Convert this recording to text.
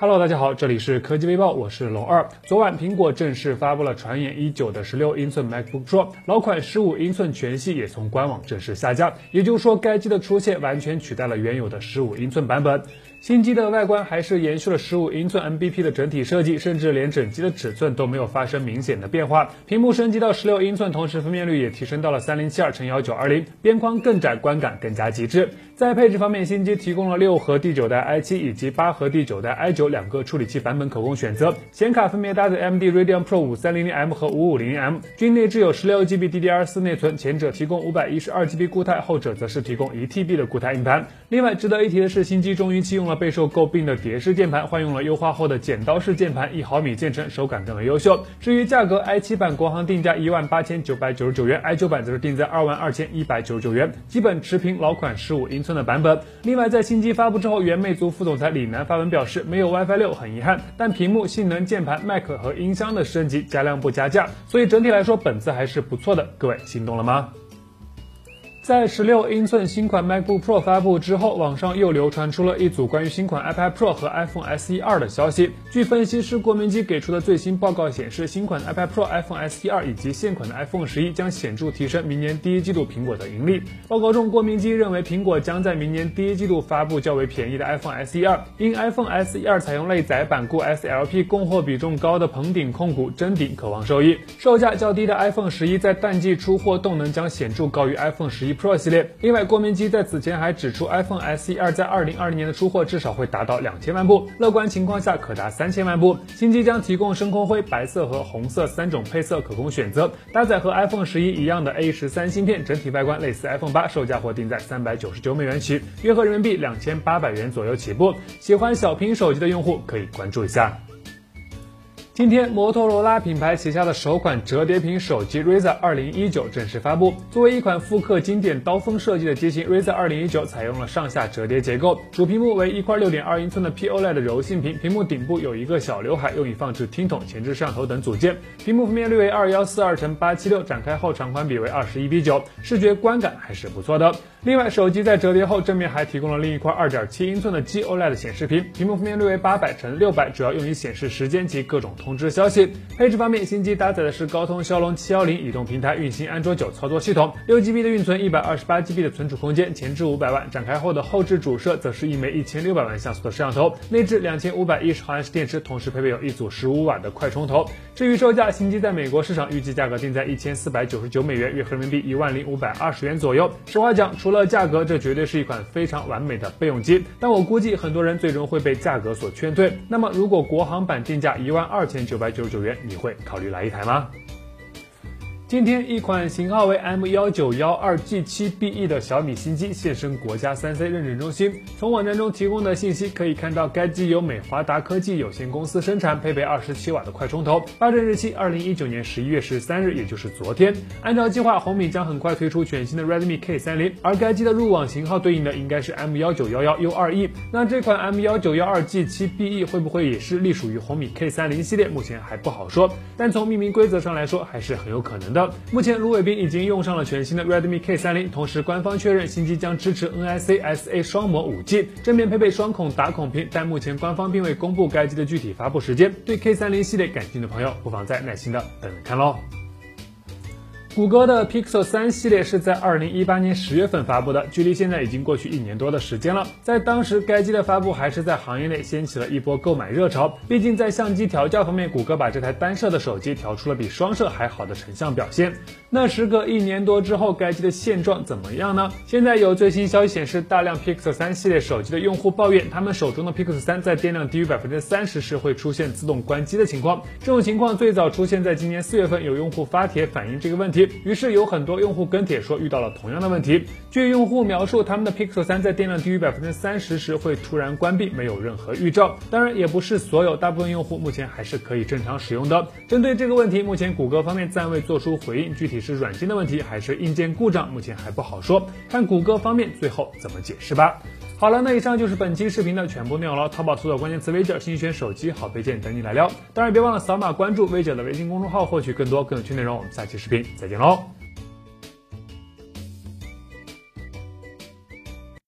Hello，大家好，这里是科技微报，我是龙二。昨晚，苹果正式发布了传言已久的十六英寸 MacBook Pro，老款十五英寸全系也从官网正式下架。也就是说，该机的出现完全取代了原有的十五英寸版本。新机的外观还是延续了十五英寸 MBP 的整体设计，甚至连整机的尺寸都没有发生明显的变化。屏幕升级到十六英寸，同时分辨率也提升到了三零七二乘幺九二零，边框更窄，观感更加极致。在配置方面，新机提供了六核第九代 i 七以及八核第九代 i 九两个处理器版本可供选择，显卡分别搭载 AMD Radeon Pro 五三零零 M 和五五零零 M，均内置有十六 GB DDR 四内存，前者提供五百一十二 GB 固态，后者则是提供一 TB 的固态硬盘。另外值得一提的是，新机终于弃用了备受诟病的。蝶式键盘换用了优化后的剪刀式键盘，一毫米键程，手感更为优秀。至于价格，i7 版国行定价一万八千九百九十九元，i9 版则是定在二万二千一百九十九元，基本持平老款十五英寸的版本。另外，在新机发布之后，原魅族副总裁李楠发文表示，没有 WiFi 六很遗憾，但屏幕、性能、键盘、麦克和音箱的升级加量不加价，所以整体来说本次还是不错的。各位心动了吗？在十六英寸新款 MacBook Pro 发布之后，网上又流传出了一组关于新款 iPad Pro 和 iPhone SE 二的消息。据分析师郭明基给出的最新报告显示，新款 iPad Pro、iPhone SE 二以及现款的 iPhone 十一将显著提升明年第一季度苹果的盈利。报告中，郭明基认为苹果将在明年第一季度发布较为便宜的 iPhone SE 二，因 iPhone SE 二采用类载板故 SLP 供货比重高的棚顶控股，真顶渴望受益。售价较低的 iPhone 十一在淡季出货动能将显著高于 iPhone 十一。Pro 系列。另外，郭明基在此前还指出，iPhone SE 二在二零二零年的出货至少会达到两千万部，乐观情况下可达三千万部。新机将提供深空灰、白色和红色三种配色可供选择，搭载和 iPhone 十一一样的 A 十三芯片，整体外观类似 iPhone 八，售价或定在三百九十九美元起，约合人民币两千八百元左右起步。喜欢小屏手机的用户可以关注一下。今天，摩托罗拉品牌旗下的首款折叠屏手机 Razr 2019正式发布。作为一款复刻经典刀锋设计的机型，Razr 2019采用了上下折叠结构，主屏幕为一块6.2英寸的 POLED 柔性屏，屏幕顶部有一个小刘海，用以放置听筒、前置摄像头等组件。屏幕分辨率为2142乘876，展开后长宽比为21比9，视觉观感还是不错的。另外，手机在折叠后正面还提供了另一块2.7英寸的 G OLED 显示屏，屏幕分辨率为800乘600，主要用于显示时间及各种通。知消息。配置方面，新机搭载的是高通骁龙七幺零移动平台，运行安卓九操作系统，六 GB 的运存，一百二十八 GB 的存储空间，前置五百万，展开后的后置主摄则是一枚一千六百万像素的摄像头，内置两千五百一十毫安时电池，同时配备有一组十五瓦的快充头。至于售价，新机在美国市场预计价格定在一千四百九十九美元，约合人民币一万零五百二十元左右。实话讲，除了价格，这绝对是一款非常完美的备用机。但我估计很多人最终会被价格所劝退。那么，如果国行版定价一万二千。九百九十九元，你会考虑来一台吗？今天，一款型号为 M 幺九幺二 G 七 BE 的小米新机现身国家三 C 认证中心。从网站中提供的信息可以看到，该机由美华达科技有限公司生产，配备二十七瓦的快充头。发证日期二零一九年十一月十三日，也就是昨天。按照计划，红米将很快推出全新的 Redmi K 三零，而该机的入网型号对应的应该是 M 幺九幺幺 U 二 E。那这款 M 幺九幺二 G 七 BE 会不会也是隶属于红米 K 三零系列？目前还不好说，但从命名规则上来说，还是很有可能的。目前，卢伟斌已经用上了全新的 Redmi K30，同时官方确认新机将支持 NIC SA 双模 5G，正面配备双孔打孔屏，但目前官方并未公布该机的具体发布时间。对 K30 系列感兴趣的朋友，不妨再耐心的等等看喽。谷歌的 Pixel 三系列是在二零一八年十月份发布的，距离现在已经过去一年多的时间了。在当时，该机的发布还是在行业内掀起了一波购买热潮。毕竟在相机调教方面，谷歌把这台单摄的手机调出了比双摄还好的成像表现。那时隔一年多之后，该机的现状怎么样呢？现在有最新消息显示，大量 Pixel 三系列手机的用户抱怨，他们手中的 Pixel 三在电量低于百分之三十时会出现自动关机的情况。这种情况最早出现在今年四月份，有用户发帖反映这个问题。于是有很多用户跟帖说遇到了同样的问题。据用户描述，他们的 Pixel 3在电量低于百分之三十时会突然关闭，没有任何预兆。当然，也不是所有，大部分用户目前还是可以正常使用的。针对这个问题，目前谷歌方面暂未做出回应，具体是软件的问题还是硬件故障，目前还不好说，看谷歌方面最后怎么解释吧。好了，那以上就是本期视频的全部内容了。淘宝搜索关键词“微者”，新选手机好配件等你来撩。当然，别忘了扫码关注微者的微信公众号，获取更多更有趣内容。我们下期视频再见喽！